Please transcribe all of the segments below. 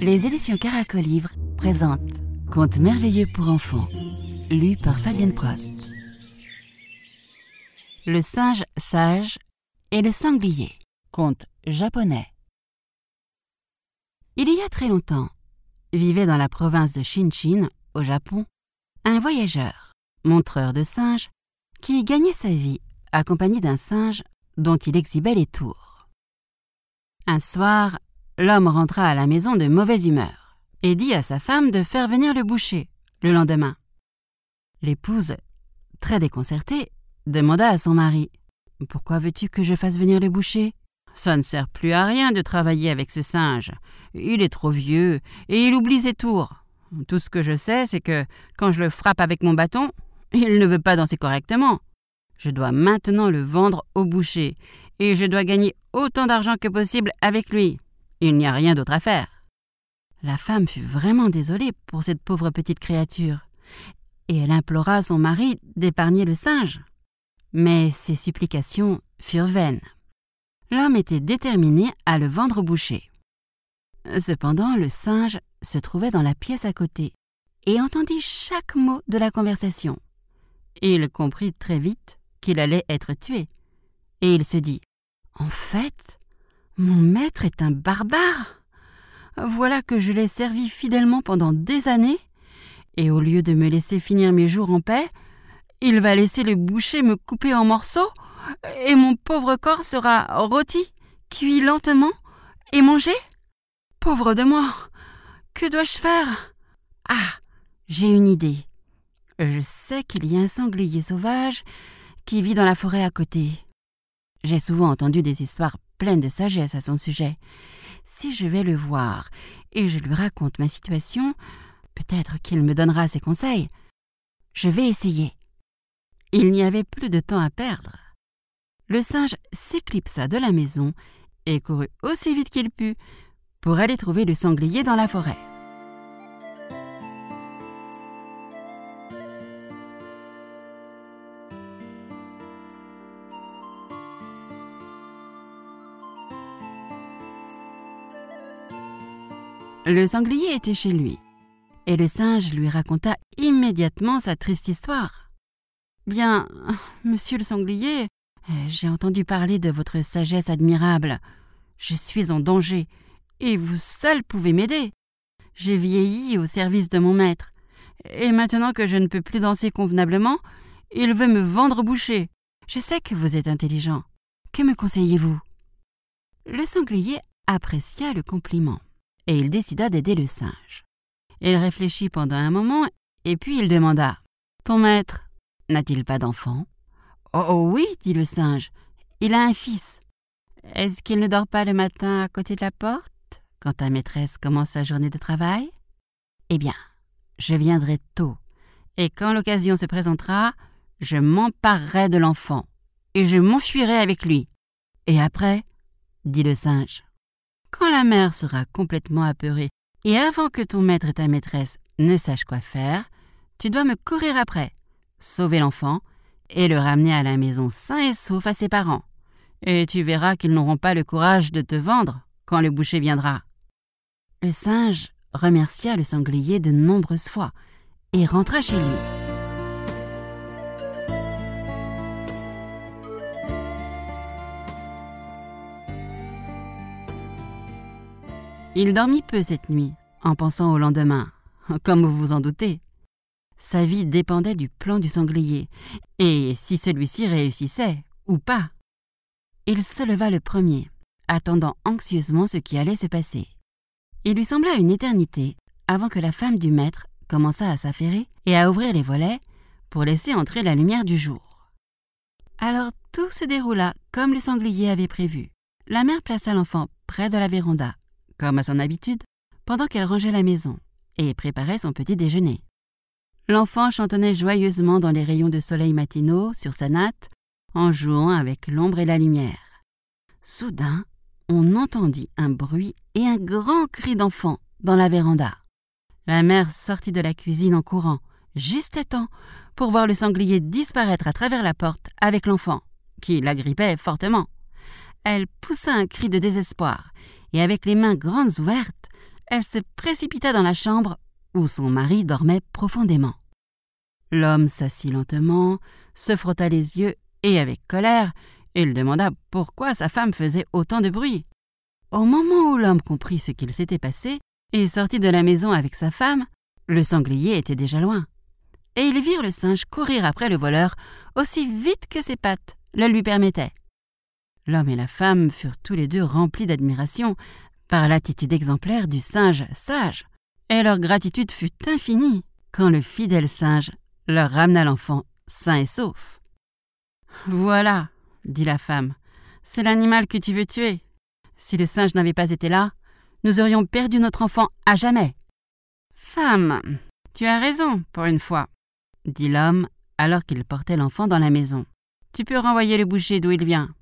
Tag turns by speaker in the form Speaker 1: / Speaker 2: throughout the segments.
Speaker 1: Les éditions Caracolivre présentent Contes merveilleux pour enfants, lu par Fabienne Prost. Le singe sage et le sanglier, conte japonais. Il y a très longtemps, vivait dans la province de Shinchin, au Japon, un voyageur, montreur de singes, qui gagnait sa vie accompagné d'un singe dont il exhibait les tours. Un soir, l'homme rentra à la maison de mauvaise humeur et dit à sa femme de faire venir le boucher le lendemain. L'épouse, très déconcertée, demanda à son mari Pourquoi veux-tu que je fasse venir le boucher? Ça ne sert plus à rien de travailler avec ce singe. Il est trop vieux et il oublie ses tours. Tout ce que je sais, c'est que quand je le frappe avec mon bâton, il ne veut pas danser correctement. Je dois maintenant le vendre au boucher, et je dois gagner autant d'argent que possible avec lui. Il n'y a rien d'autre à faire. La femme fut vraiment désolée pour cette pauvre petite créature, et elle implora son mari d'épargner le singe. Mais ses supplications furent vaines. L'homme était déterminé à le vendre au boucher. Cependant, le singe se trouvait dans la pièce à côté et entendit chaque mot de la conversation. Il comprit très vite qu'il allait être tué. Et il se dit En fait, mon maître est un barbare. Voilà que je l'ai servi fidèlement pendant des années, et au lieu de me laisser finir mes jours en paix, il va laisser le boucher me couper en morceaux, et mon pauvre corps sera rôti, cuit lentement et mangé. Pauvre de moi, que dois-je faire? Ah, j'ai une idée. Je sais qu'il y a un sanglier sauvage qui vit dans la forêt à côté. J'ai souvent entendu des histoires pleines de sagesse à son sujet. Si je vais le voir et je lui raconte ma situation, peut-être qu'il me donnera ses conseils. Je vais essayer. Il n'y avait plus de temps à perdre. Le singe s'éclipsa de la maison et courut aussi vite qu'il put pour aller trouver le sanglier dans la forêt. Le sanglier était chez lui, et le singe lui raconta immédiatement sa triste histoire. Bien, monsieur le sanglier, j'ai entendu parler de votre sagesse admirable. Je suis en danger, et vous seul pouvez m'aider. J'ai vieilli au service de mon maître, et maintenant que je ne peux plus danser convenablement, il veut me vendre boucher. Je sais que vous êtes intelligent. Que me conseillez-vous? Le sanglier apprécia le compliment et il décida d'aider le singe. Il réfléchit pendant un moment, et puis il demanda Ton maître n'a-t-il pas d'enfant oh, oh oui, dit le singe, il a un fils. Est-ce qu'il ne dort pas le matin à côté de la porte quand ta maîtresse commence sa journée de travail? Eh bien, je viendrai tôt, et quand l'occasion se présentera, je m'emparerai de l'enfant, et je m'enfuirai avec lui. Et après, dit le singe, quand la mère sera complètement apeurée et avant que ton maître et ta maîtresse ne sachent quoi faire, tu dois me courir après, sauver l'enfant et le ramener à la maison sain et sauf à ses parents. Et tu verras qu'ils n'auront pas le courage de te vendre quand le boucher viendra. Le singe remercia le sanglier de nombreuses fois et rentra chez lui. Il dormit peu cette nuit, en pensant au lendemain, comme vous vous en doutez. Sa vie dépendait du plan du sanglier, et si celui-ci réussissait, ou pas. Il se leva le premier, attendant anxieusement ce qui allait se passer. Il lui sembla une éternité avant que la femme du maître commença à s'affairer et à ouvrir les volets pour laisser entrer la lumière du jour. Alors tout se déroula comme le sanglier avait prévu. La mère plaça l'enfant près de la véranda comme à son habitude, pendant qu'elle rangeait la maison et préparait son petit déjeuner. L'enfant chantonnait joyeusement dans les rayons de soleil matinaux sur sa natte, en jouant avec l'ombre et la lumière. Soudain, on entendit un bruit et un grand cri d'enfant dans la véranda. La mère sortit de la cuisine en courant, juste à temps, pour voir le sanglier disparaître à travers la porte avec l'enfant, qui l'agrippait fortement. Elle poussa un cri de désespoir, et avec les mains grandes ouvertes, elle se précipita dans la chambre où son mari dormait profondément. L'homme s'assit lentement, se frotta les yeux, et avec colère, il demanda pourquoi sa femme faisait autant de bruit. Au moment où l'homme comprit ce qu'il s'était passé et sortit de la maison avec sa femme, le sanglier était déjà loin. Et ils virent le singe courir après le voleur aussi vite que ses pattes le lui permettaient. L'homme et la femme furent tous les deux remplis d'admiration par l'attitude exemplaire du singe sage, et leur gratitude fut infinie quand le fidèle singe leur ramena l'enfant sain et sauf. Voilà, dit la femme, c'est l'animal que tu veux tuer. Si le singe n'avait pas été là, nous aurions perdu notre enfant à jamais. Femme, tu as raison, pour une fois, dit l'homme alors qu'il portait l'enfant dans la maison. Tu peux renvoyer le boucher d'où il vient.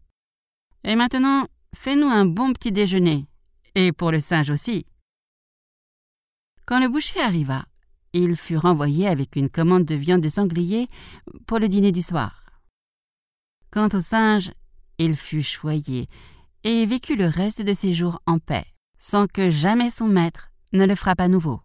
Speaker 1: Et maintenant, fais-nous un bon petit déjeuner, et pour le singe aussi. Quand le boucher arriva, il fut renvoyé avec une commande de viande de sanglier pour le dîner du soir. Quant au singe, il fut choyé et vécut le reste de ses jours en paix, sans que jamais son maître ne le frappe à nouveau.